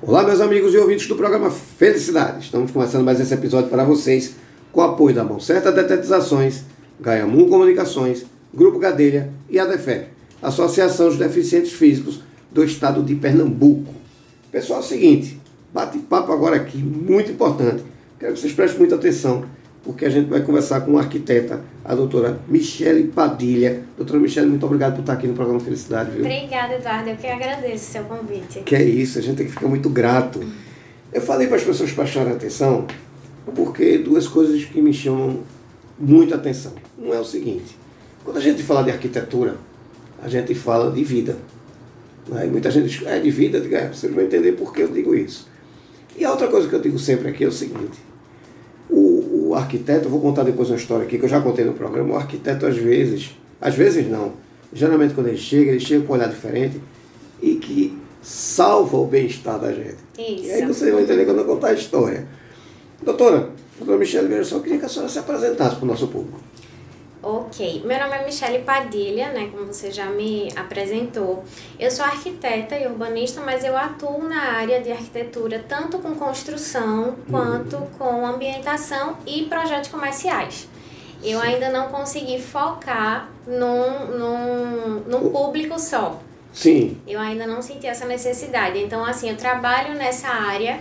Olá, meus amigos e ouvintes do programa Felicidade. Estamos começando mais esse episódio para vocês com o apoio da Mão Certa Detetizações, Gaiamun Comunicações, Grupo Gadelha e a Associação dos Deficientes Físicos do Estado de Pernambuco. Pessoal, é o seguinte, bate-papo agora aqui, muito importante. Quero que vocês prestem muita atenção porque a gente vai conversar com uma arquiteta, a doutora Michele Padilha. Doutora Michele, muito obrigado por estar aqui no programa Felicidade. Viu? Obrigada, Eduardo. Eu que agradeço o seu convite. Que é isso, a gente tem que ficar muito grato. Eu falei para as pessoas prestarem atenção, porque duas coisas que me chamam muita atenção. Um é o seguinte, quando a gente fala de arquitetura, a gente fala de vida. Né? E muita gente diz, é de vida, digo, é, vocês vão entender por que eu digo isso. E a outra coisa que eu digo sempre aqui é o seguinte, arquiteto, eu vou contar depois uma história aqui que eu já contei no programa, o arquiteto às vezes, às vezes não, geralmente quando ele chega, ele chega com um olhar diferente e que salva o bem-estar da gente. Isso. E aí vocês vão entender quando eu contar a história. Doutora, doutora Michelle, veja só, eu queria que a senhora se apresentasse para o nosso público. Ok, meu nome é Michele Padilha, né, como você já me apresentou. Eu sou arquiteta e urbanista, mas eu atuo na área de arquitetura tanto com construção quanto com ambientação e projetos comerciais. Eu ainda não consegui focar num, num, num público só. Sim, Eu ainda não senti essa necessidade. Então, assim, eu trabalho nessa área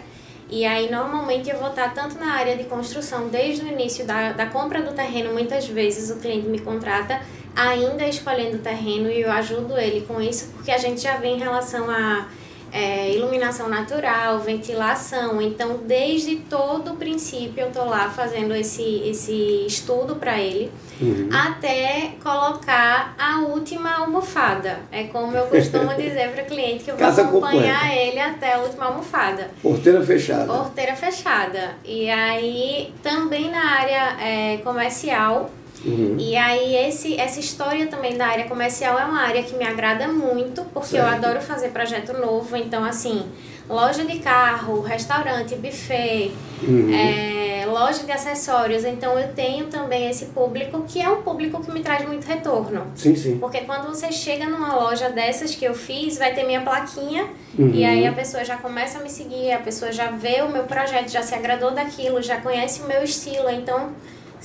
e aí normalmente eu vou estar tanto na área de construção, desde o início da, da compra do terreno, muitas vezes o cliente me contrata ainda escolhendo o terreno e eu ajudo ele com isso, porque a gente já vem em relação a é, iluminação natural, ventilação. Então, desde todo o princípio, eu tô lá fazendo esse, esse estudo para ele, Uhum. até colocar a última almofada. É como eu costumo dizer para o cliente que eu vou Casa acompanhar completa. ele até a última almofada. porteira fechada. Porteira fechada. E aí, também na área é, comercial, Uhum. e aí, esse, essa história também da área comercial é uma área que me agrada muito, porque eu Certo. adoro fazer projeto novo. Então, assim, loja de carro, restaurante, buffet, Uhum. é, loja de acessórios. Então, eu tenho também esse público, que é um público que me traz muito retorno. Sim, sim. Porque quando você chega numa loja dessas que eu fiz, vai ter minha plaquinha Uhum. e aí a pessoa já começa a me seguir, a pessoa já vê o meu projeto, já se agradou daquilo, já conhece o meu estilo. Então,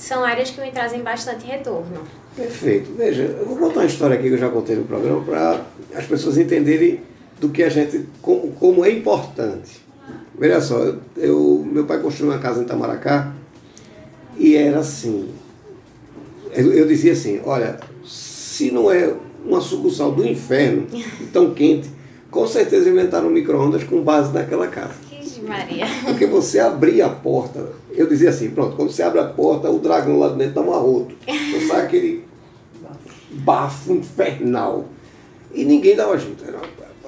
são áreas que me trazem bastante retorno. Perfeito. Veja, eu vou contar uma história aqui que eu já contei no programa para as pessoas entenderem do que a gente, como, como é importante. Veja só, eu, eu- meu pai construiu uma casa em Itamaracá e era assim. Eu, eu dizia assim, olha, se não é uma sucursal do inferno, tão quente, com certeza inventaram micro-ondas com base naquela casa. Que Maria. Porque você abria a porta, eu dizia assim, pronto, quando você abre a porta, o dragão lá dentro dá um arroto. Então sai aquele bafo infernal. E ninguém dava. Era-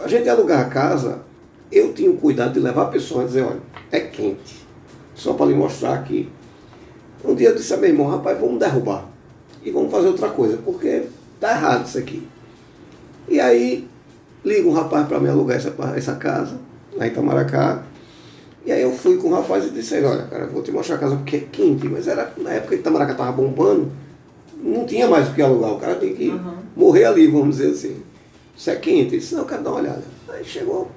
A gente alugar a casa, eu tinha o cuidado de levar a pessoa e dizer, olha, é quente. Só para lhe mostrar que. Um dia eu disse a meu irmão, rapaz, vamos derrubar. E vamos fazer outra coisa, porque tá errado isso aqui. E aí liga um rapaz para me alugar essa, essa casa, lá em Itamaracá. E aí eu fui com o rapaz e disse, olha, cara, eu vou te mostrar a casa porque é quente, mas era na época que Itamaracá tava bombando, não tinha mais o que alugar, o cara tem que morrer ali, vamos dizer assim. Isso é quente, ele disse, não, eu quero dar uma olhada. Aí chegou,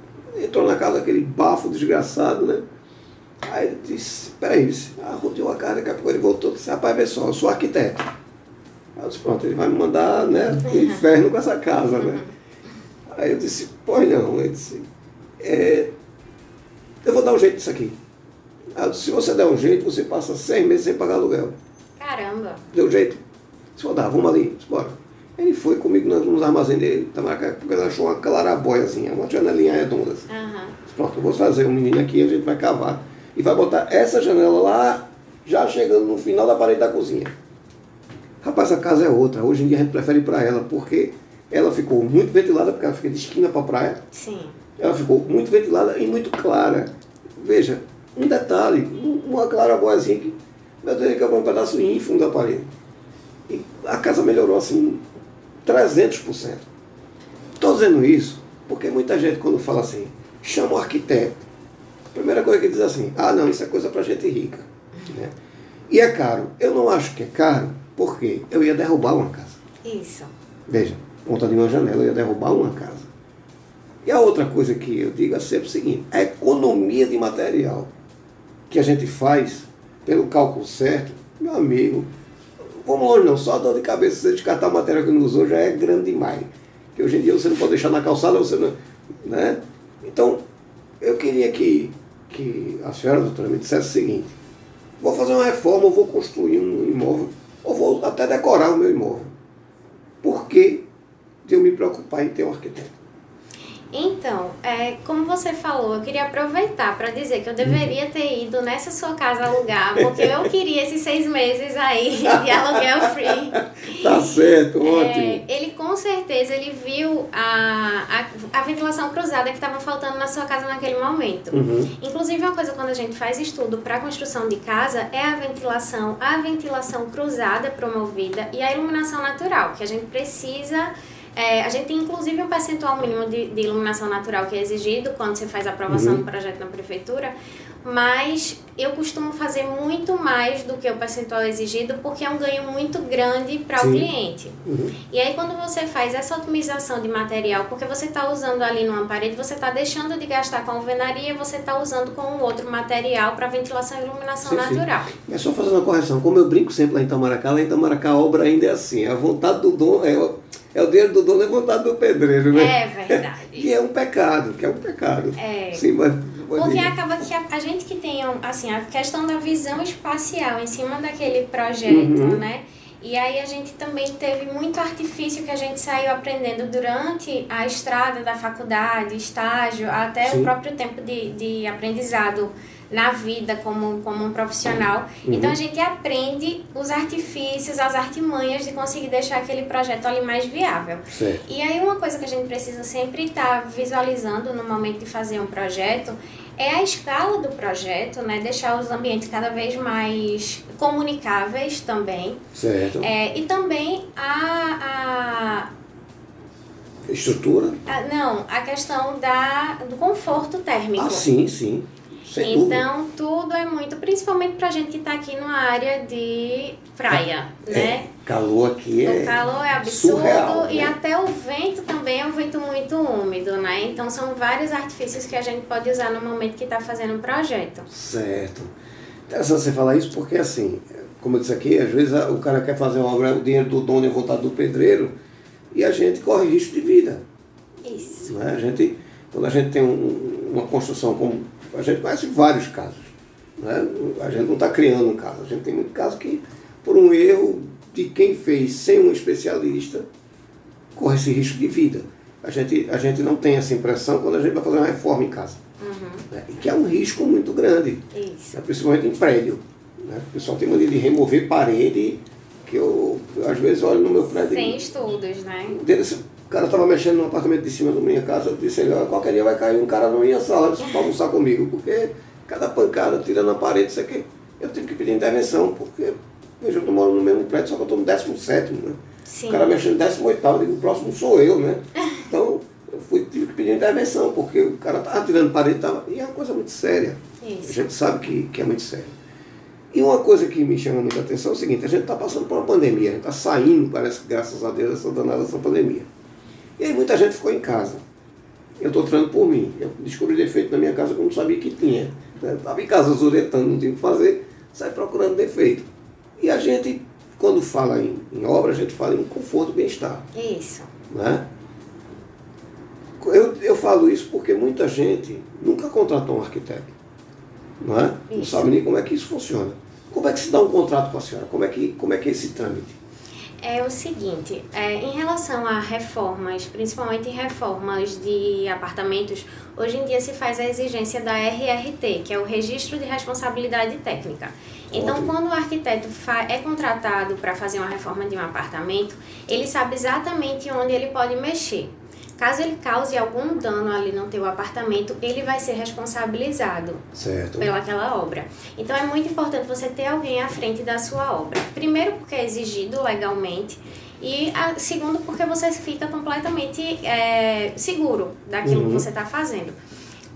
entrou na casa aquele bafo desgraçado, né? Aí ele disse, peraí, disse, ah, rodeou a cara, daqui a pouco ele voltou disse, rapaz, vê só, eu sou arquiteto. Aí eu disse, pronto, ele vai me mandar, né, pro inferno com essa casa, né? Aí eu disse, pois não, ele disse, é, eu vou dar um jeito nisso aqui. Disse, se você der um jeito, você passa seis meses sem pagar aluguel. Caramba. Deu jeito? Se for dar, vamos ali, bora. Ele foi comigo nos, armazéns dele, tava, porque ele achou uma clarabóia assim, uma janelinha redonda assim. Aham. Pronto, eu vou fazer um menino aqui, a gente vai cavar. E vai botar essa janela lá, já chegando no final da parede da cozinha. Rapaz, a casa é outra. Hoje em dia a gente prefere ir para ela, porque ela ficou muito ventilada, porque ela fica de esquina para praia. Sim. Ela ficou muito ventilada e muito clara. Veja, um detalhe, um- uma claraboiazinha que, meu Deus, que é um pedaço ínfimo da parede. E a casa melhorou assim 300%. Estou dizendo isso porque muita gente quando fala assim, chama o arquiteto, a primeira coisa que diz assim, ah não, isso é coisa para gente rica. Né? E é caro. Eu não acho que é caro, porque eu ia derrubar uma casa. Isso. Veja, ponta de uma janela, eu ia derrubar uma casa. E a outra coisa que eu digo é sempre o seguinte, a economia de material que a gente faz pelo cálculo certo, meu amigo, vamos longe não, só a dor de cabeça você descartar o material que não usou já é grande demais. Que hoje em dia você não pode deixar na calçada, você não. Né? Então, eu queria que, que a senhora, doutora, me dissesse o seguinte, vou fazer uma reforma, ou vou construir um imóvel, ou vou até decorar o meu imóvel. Por que de eu me preocupar em ter um arquiteto? Então, é, como você falou, eu queria aproveitar para dizer que eu deveria ter ido nessa sua casa alugar, porque eu queria esses seis meses aí de aluguel free. Tá certo, é, ótimo. ele com certeza ele viu a, a, a ventilação cruzada que estava faltando na sua casa naquele momento. Uhum. Inclusive, uma coisa quando a gente faz estudo para construção de casa é a ventilação, a ventilação cruzada promovida e a iluminação natural, que a gente precisa é, a gente tem inclusive um percentual mínimo de, de, iluminação natural que é exigido quando você faz a aprovação uhum. do projeto na prefeitura, mas eu costumo fazer muito mais do que o percentual exigido porque é um ganho muito grande para o cliente. Uhum. E aí quando você faz essa otimização de material, porque você está usando ali numa parede, você está deixando de gastar com alvenaria, você está usando com um outro material para ventilação e iluminação sim, natural. Sim. É só fazer uma correção. Como eu brinco sempre lá em Itamaracá, lá em Itamaracá a obra ainda é assim, a vontade do dono é, é o dinheiro do dono é vontade do pedreiro, né? É verdade. e é um pecado, que é um pecado. É. Sim, mas porque acaba que a, a, gente que tem assim, a questão da visão espacial em cima daquele projeto, uhum. né? E aí a gente também teve muito artifício que a gente saiu aprendendo durante a estrada da faculdade, estágio, até Sim. o próprio tempo de, de aprendizado na vida como, como um profissional. Uhum. Então a gente aprende os artifícios, as artimanhas de conseguir deixar aquele projeto ali mais viável. Certo. E aí uma coisa que a gente precisa sempre estar tá visualizando no momento de fazer um projeto é a escala do projeto, né? Deixar os ambientes cada vez mais comunicáveis também. Certo. É, e também a, a estrutura? Não, a questão da, do conforto térmico. Ah, sim, sim. Sem então, dúvida. tudo é muito, principalmente pra gente que tá aqui numa área de praia, é, né? Calor aqui é. O calor é absurdo surreal, e né? até o vento também é um vento muito úmido, né? Então, são vários artifícios que a gente pode usar no momento que tá fazendo um projeto. Certo. Interessante você falar isso porque, assim, como eu disse aqui, às vezes o cara quer fazer uma obra, o dinheiro do dono é vontade do pedreiro e a gente corre risco de vida. Isso. Né? A gente, quando a gente tem um, uma construção como a gente conhece vários casos. Né? A gente não está criando um caso, a gente tem muito caso que, por um erro de quem fez sem um especialista, corre esse risco de vida. A gente, a gente não tem essa impressão quando a gente vai fazer uma reforma em casa. Uhum. Né? E que é um risco muito grande. Isso. Né? Principalmente em prédio. Né? O pessoal tem mania de remover parede, que eu, às vezes olho no meu prédio. Sem estudos, né? O cara estava mexendo no apartamento de cima da minha casa, eu disse ele, qualquer dia vai cair um cara na minha sala para almoçar comigo, porque cada pancada tira na parede, isso aqui. Eu tive que pedir intervenção, porque veja, eu estou morando no mesmo prédio, só que eu estou no 17, né? Sim. O cara mexendo no 18, eu digo, o próximo sou eu, né? Então, eu fui, tive que pedir intervenção, porque o cara estava tirando parede, tava, e é uma coisa muito séria. Isso. A gente sabe que, que é muito sério. E uma coisa que me chama muita atenção é o seguinte, a gente está passando por uma pandemia, a gente está saindo, parece que graças a Deus, dessa danada dessa pandemia. E aí muita gente ficou em casa. Eu estou treinando por mim. Eu descobri defeito na minha casa que eu não sabia que tinha. Estava em casa zuretando, não tinha o que fazer, sai procurando defeito. E a gente, quando fala em, em obra, a gente fala em conforto e bem-estar. Isso. Né? Eu, eu falo isso porque muita gente nunca contratou um arquiteto. Não, é? não sabe nem como é que isso funciona. Como é que se dá um contrato com a senhora? Como é que, como é, que é esse trâmite? é o seguinte, é, em relação a reformas, principalmente reformas de apartamentos, hoje em dia se faz a exigência da RRT, que é o Registro de Responsabilidade Técnica. Então, quando o arquiteto é contratado para fazer uma reforma de um apartamento, ele sabe exatamente onde ele pode mexer. Caso ele cause algum dano ali no teu apartamento, ele vai ser responsabilizado certo. pelaquela obra. Então é muito importante você ter alguém à frente da sua obra. Primeiro porque é exigido legalmente e a, segundo porque você fica completamente é, seguro daquilo uhum. que você está fazendo.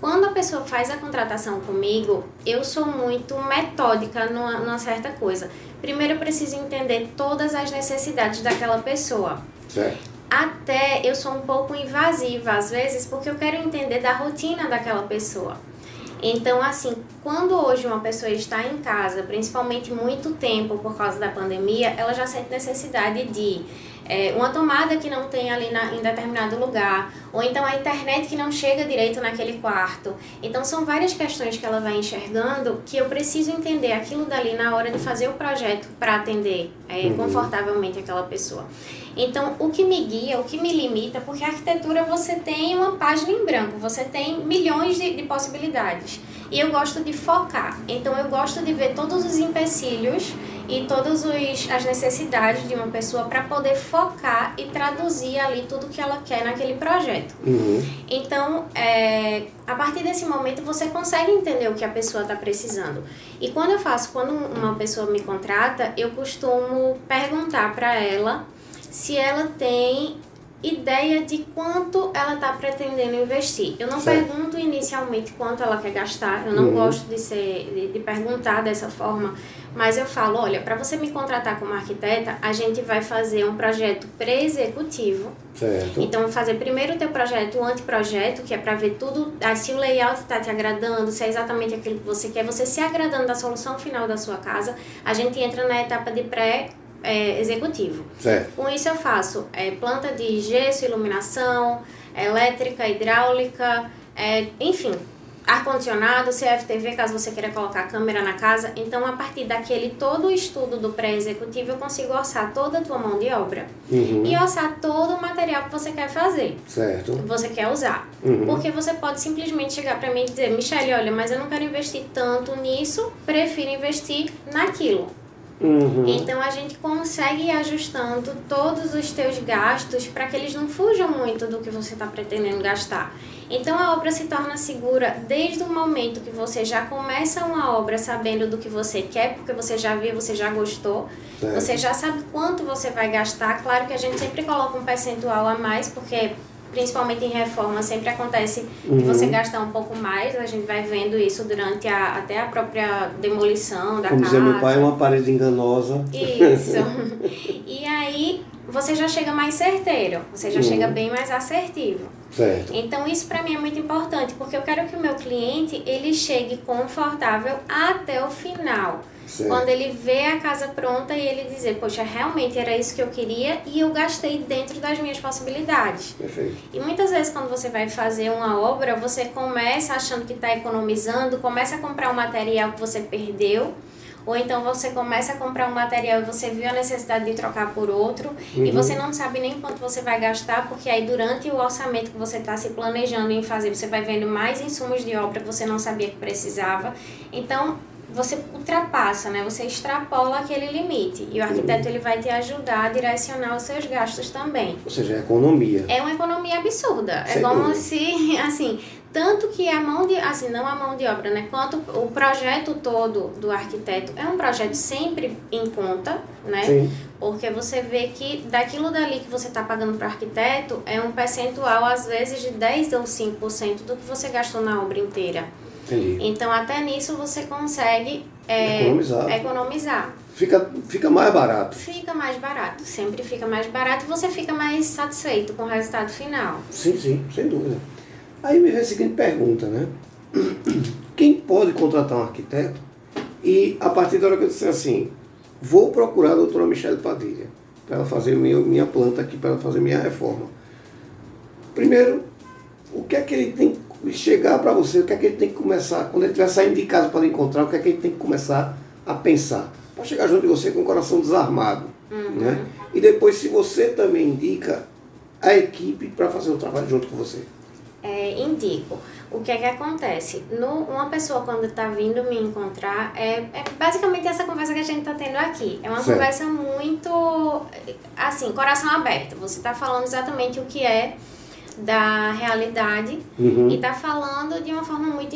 Quando a pessoa faz a contratação comigo, eu sou muito metódica numa, numa certa coisa. Primeiro eu preciso entender todas as necessidades daquela pessoa. Certo até eu sou um pouco invasiva às vezes, porque eu quero entender da rotina daquela pessoa. Então, assim, quando hoje uma pessoa está em casa, principalmente muito tempo por causa da pandemia, ela já sente necessidade de é, uma tomada que não tem ali na, em determinado lugar, ou então a internet que não chega direito naquele quarto. Então são várias questões que ela vai enxergando que eu preciso entender aquilo dali na hora de fazer o projeto para atender é, uhum. confortavelmente aquela pessoa. Então, o que me guia, o que me limita, porque a arquitetura você tem uma página em branco, você tem milhões de, de possibilidades. E eu gosto de focar. Então, eu gosto de ver todos os empecilhos e todas as necessidades de uma pessoa para poder focar e traduzir ali tudo que ela quer naquele projeto. Uhum. Então, é, a partir desse momento, você consegue entender o que a pessoa está precisando. E quando eu faço, quando uma pessoa me contrata, eu costumo perguntar para ela se ela tem ideia de quanto ela está pretendendo investir. Eu não certo. pergunto inicialmente quanto ela quer gastar, eu não uhum. gosto de, ser, de, de, perguntar dessa forma, mas eu falo, olha, para você me contratar como arquiteta, a gente vai fazer um projeto pré-executivo. Certo. Então, fazer primeiro o teu projeto, o anteprojeto, que é para ver tudo, se o layout está te agradando, se é exatamente aquilo que você quer, você se agradando da solução final da sua casa, a gente entra na etapa de pré é, executivo. Certo. Com isso eu faço é, planta de gesso, iluminação, elétrica, hidráulica, é, enfim, ar-condicionado, CFTV, caso você queira colocar câmera na casa. Então, a partir daquele todo o estudo do pré-executivo, eu consigo orçar toda a tua mão de obra. Uhum. E orçar todo o material que você quer fazer. Certo. Que você quer usar. Uhum. Porque você pode simplesmente chegar para mim e dizer, Michelle, olha, mas eu não quero investir tanto nisso, prefiro investir naquilo. Uhum. Então a gente consegue ir ajustando todos os teus gastos para que eles não fujam muito do que você está pretendendo gastar. Então a obra se torna segura desde o momento que você já começa uma obra sabendo do que você quer, porque você já viu, você já gostou, certo. você já sabe quanto você vai gastar. Claro que a gente sempre coloca um percentual a mais, porque principalmente em reforma, sempre acontece uhum. de você gastar um pouco mais. A gente vai vendo isso durante a, até a própria demolição da Como casa. Como meu pai, é uma parede enganosa. Isso. e aí você já chega mais certeiro, você já uhum. chega bem mais assertivo. Certo. Então isso para mim é muito importante, porque eu quero que o meu cliente ele chegue confortável até o final. Certo. Quando ele vê a casa pronta e ele dizer, poxa, realmente era isso que eu queria e eu gastei dentro das minhas possibilidades. Perfeito. E muitas vezes quando você vai fazer uma obra, você começa achando que está economizando, começa a comprar um material que você perdeu, ou então você começa a comprar um material e você viu a necessidade de trocar por outro uhum. e você não sabe nem quanto você vai gastar, porque aí durante o orçamento que você está se planejando em fazer, você vai vendo mais insumos de obra que você não sabia que precisava. Então, você ultrapassa, né? Você extrapola aquele limite. E o arquiteto ele vai te ajudar a direcionar os seus gastos também. Ou seja, é economia. É uma economia absurda. Sem é como dúvida. se, assim, tanto que a mão de, assim, não a mão de obra, né? Quanto o projeto todo do arquiteto é um projeto sempre em conta, né? Sim. Porque você vê que daquilo dali que você está pagando para o arquiteto é um percentual, às vezes, de 10 ou 5% do que você gastou na obra inteira. Entendi. Então, até nisso você consegue é, Economizar. economizar. Fica, fica mais barato. Fica mais barato, sempre fica mais barato e você fica mais satisfeito com o resultado final. Sim, sim, sem dúvida. Aí me vem a seguinte pergunta, né? Quem pode contratar um arquiteto e a partir da hora que eu disser assim, vou procurar a doutora Michelle Padilha para ela fazer minha, minha planta aqui, para ela fazer minha reforma. Primeiro, o que é que ele tem chegar para você, o que é que ele tem que começar, quando ele estiver saindo de casa para encontrar, o que é que ele tem que começar a pensar. Para chegar junto de você com o coração desarmado. Uhum. Né? E depois, se você também indica a equipe para fazer o trabalho junto com você. É, indico. O que é que acontece? No, uma pessoa quando está vindo me encontrar, é, é basicamente essa conversa que a gente está tendo aqui. É uma Certo. conversa muito, assim, coração aberto. Você está falando exatamente o que é da realidade Uhum. e tá falando de uma forma muito,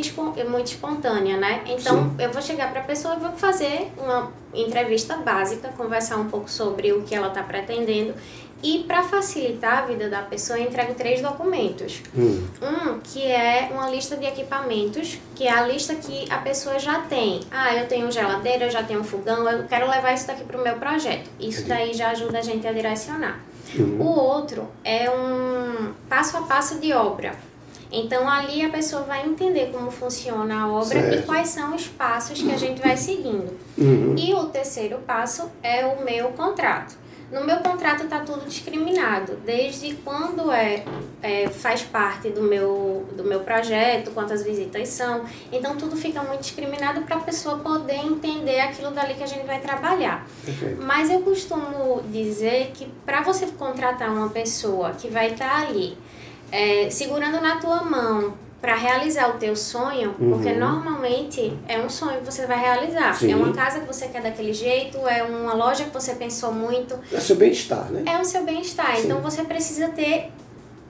muito espontânea, né? Então, eu vou chegar para a pessoa e vou fazer uma entrevista básica, conversar um pouco sobre o que ela tá pretendendo. E para facilitar a vida da pessoa, eu entrego três documentos. Hum. Um, que é uma lista de equipamentos, que é a lista que a pessoa já tem. Ah, eu tenho geladeira, eu já tenho fogão, eu quero levar isso daqui para o meu projeto. Isso daí já ajuda a gente a direcionar. Uhum. O outro é um passo a passo de obra. Então ali a pessoa vai entender como funciona a obra Certo. e quais são os passos que a gente vai seguindo. Uhum. E o terceiro passo é o meu contrato. No meu contrato está tudo discriminado, desde quando é, é, faz parte do meu, do meu projeto, quantas visitas são. Então tudo fica muito discriminado para a pessoa poder entender aquilo dali que a gente vai trabalhar. Perfeito. Mas eu costumo dizer que para você contratar uma pessoa que vai estar ali é, segurando na tua mão para realizar o teu sonho, porque Uhum. normalmente é um sonho que você vai realizar. Sim. É uma casa que você quer daquele jeito, é uma loja que você pensou muito, É seu bem-estar, né? é o seu bem-estar. Então você precisa ter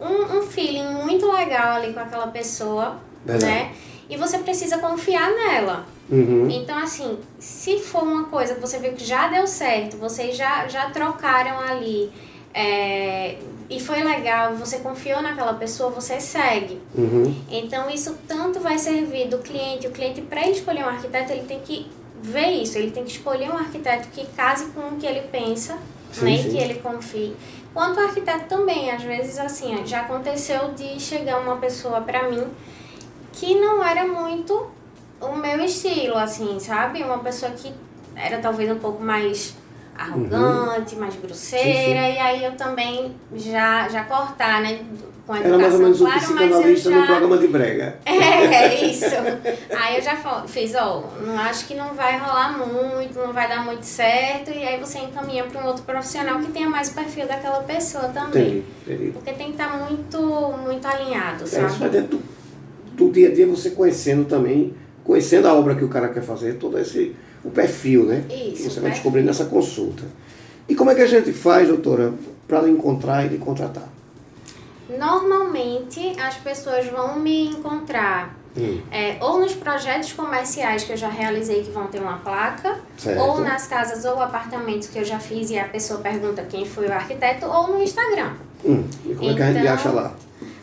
um, um feeling muito legal ali com aquela pessoa, Verdade. né? E você precisa confiar nela. Uhum. Então, assim, se for uma coisa que você viu que já deu certo, vocês já, já trocaram ali é, e foi legal, você confiou naquela pessoa, você segue. Uhum. Então, isso tanto vai servir do cliente. O cliente, para escolher um arquiteto, ele tem que ver isso, ele tem que escolher um arquiteto que case com o que ele pensa, Sim, né, sim. que ele confie. Quanto ao arquiteto também, às vezes, assim, já aconteceu de chegar uma pessoa para mim que não era muito o meu estilo, assim, sabe? Uma pessoa que era talvez um pouco mais arrogante, mais grosseira, Uhum. Sim, e aí eu também já, já cortar, né? Com a Era mais ou menos um claro, mas eu psicanalista já... no programa de brega. É, isso. Aí eu já fiz, ó, não acho que não vai rolar muito, não vai dar muito certo, e aí você encaminha para um outro profissional que tenha mais o perfil daquela pessoa também. Entendi. Porque tem que estar muito, muito alinhado, É, isso vai sabe? dentro do, do dia a dia, você conhecendo também, conhecendo a obra que o cara quer fazer, todo esse, o perfil, né? que Isso, você vai descobrir nessa consulta. E como é que a gente faz, doutora, para lhe encontrar e lhe contratar? Normalmente as pessoas vão me encontrar Hum, é, ou nos projetos comerciais que eu já realizei que vão ter uma placa, certo. ou nas casas ou apartamentos que eu já fiz e a pessoa pergunta quem foi o arquiteto, ou no Instagram. Hum, e como é que a gente Então, acha lá?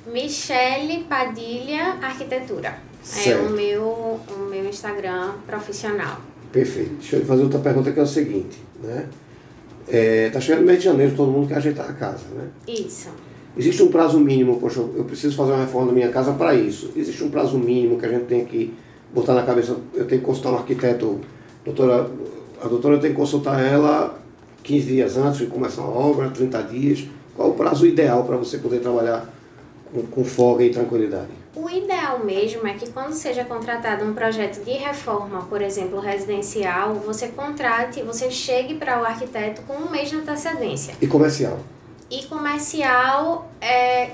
Michele Padilha Arquitetura. É Certo. o meu, o meu Instagram profissional. Perfeito. Deixa eu fazer outra pergunta que é o seguinte, né? É, tá chegando mês de janeiro, todo mundo quer ajeitar a casa, né? Isso. Existe um prazo mínimo, poxa, eu preciso fazer uma reforma da minha casa para isso. Existe um prazo mínimo que a gente tem que botar na cabeça, eu tenho que consultar um arquiteto, doutora, a doutora tem que consultar ela 15 dias antes de começar a obra, 30 dias. Qual o prazo ideal para você poder trabalhar com, com folga e tranquilidade? O ideal mesmo é que quando seja contratado um projeto de reforma, por exemplo, residencial, você contrate, você chegue para o arquiteto com um mês de antecedência. E comercial? E comercial é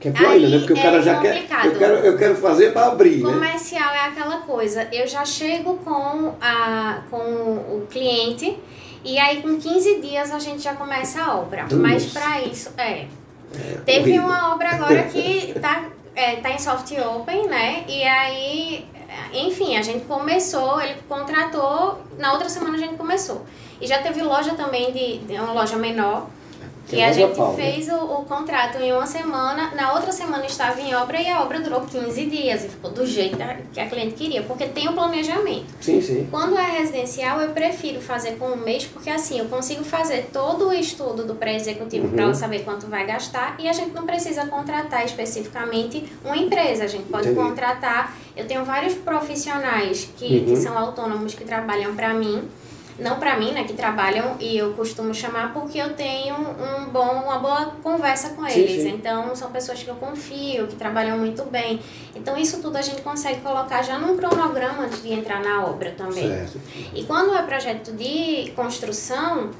Que é pior ainda, né? Porque o cara é já quer. Eu quero, eu quero fazer para abrir, né? Comercial é aquela coisa, eu já chego com, a, com o cliente e aí com 15 dias a gente já começa a obra. Nossa. Mas para isso, é. Teve horrível. uma obra agora que tá em soft open, né? E aí, enfim, a gente começou, ele contratou, na outra semana a gente começou. E já teve loja também de, de uma loja menor. Que E a gente pau, né? fez o, o contrato em uma semana, na outra semana estava em obra e a obra durou 15 dias e ficou do jeito que a cliente queria, porque tem o planejamento. Sim, sim. Quando é residencial, eu prefiro fazer com um mês, porque assim eu consigo fazer todo o estudo do pré-executivo Uhum. para ela saber quanto vai gastar e a gente não precisa contratar especificamente uma empresa. A gente pode Entendi. contratar. Eu tenho vários profissionais que, Uhum. que são autônomos que trabalham para mim. Não para mim, né, que trabalham e eu costumo chamar porque eu tenho um bom, uma boa conversa com Sim, eles. sim. Então são pessoas que eu confio, que trabalham muito bem. Então isso tudo a gente consegue colocar já num cronograma antes de entrar na obra também. Certo. E quando é projeto de construção,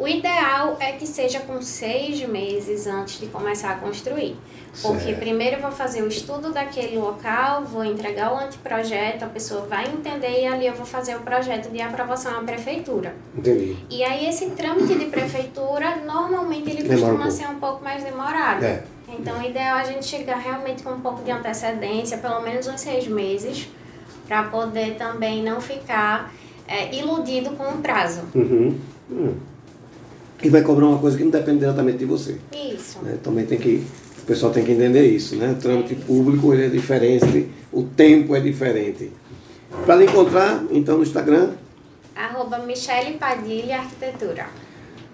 o ideal é que seja com seis meses antes de começar a construir. Porque Certo. primeiro eu vou fazer o estudo daquele local, vou entregar o anteprojeto, a pessoa vai entender e ali eu vou fazer o projeto de aprovação à prefeitura. Entendi. E aí esse trâmite de prefeitura, normalmente ele Demora um costuma pouco. ser um pouco mais demorado. É. Então o ideal é a gente chegar realmente com um pouco de antecedência, pelo menos uns seis meses, para poder também não ficar é, iludido com o prazo. Uhum. Hum. E vai cobrar uma coisa que não depende diretamente de você. Isso. né? Também tem que. O pessoal tem que entender isso, né? O trâmite público é diferente, o tempo é diferente. Para lhe encontrar, então, no Instagram, Arroba Michele Padilha Arquitetura.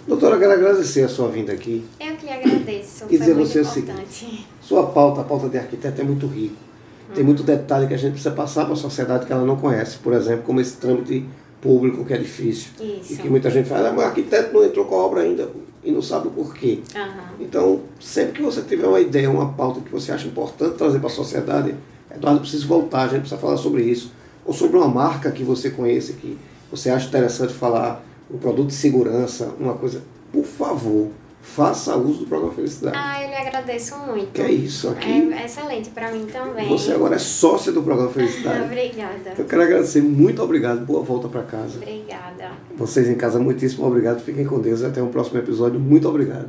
doutora, quero agradecer a sua vinda aqui. Eu que lhe agradeço. E dizer você o importante. seguinte: sua pauta, a pauta de arquiteto é muito rico. Tem muito detalhe que a gente precisa passar para a sociedade que ela não conhece. Por exemplo, como esse trâmite público que é difícil. Isso. E que muita gente fala, ah, mas o arquiteto não entrou com a obra ainda e não sabe o porquê. Aham. Então, sempre que você tiver uma ideia, uma pauta que você acha importante trazer para a sociedade, Eduardo, precisa voltar, a gente precisa falar sobre isso. Ou sobre uma marca que você conhece, que você acha interessante falar, um produto de segurança, uma coisa. Por favor, faça uso do programa Felicidade. Ah, eu lhe agradeço muito. Que é isso, aqui. É excelente para mim também. Você agora é sócia do programa Felicidade. Obrigada. Eu quero agradecer, muito obrigado, boa volta para casa. Obrigada. Vocês em casa, muitíssimo obrigado. Fiquem com Deus e até o próximo episódio. Muito obrigado.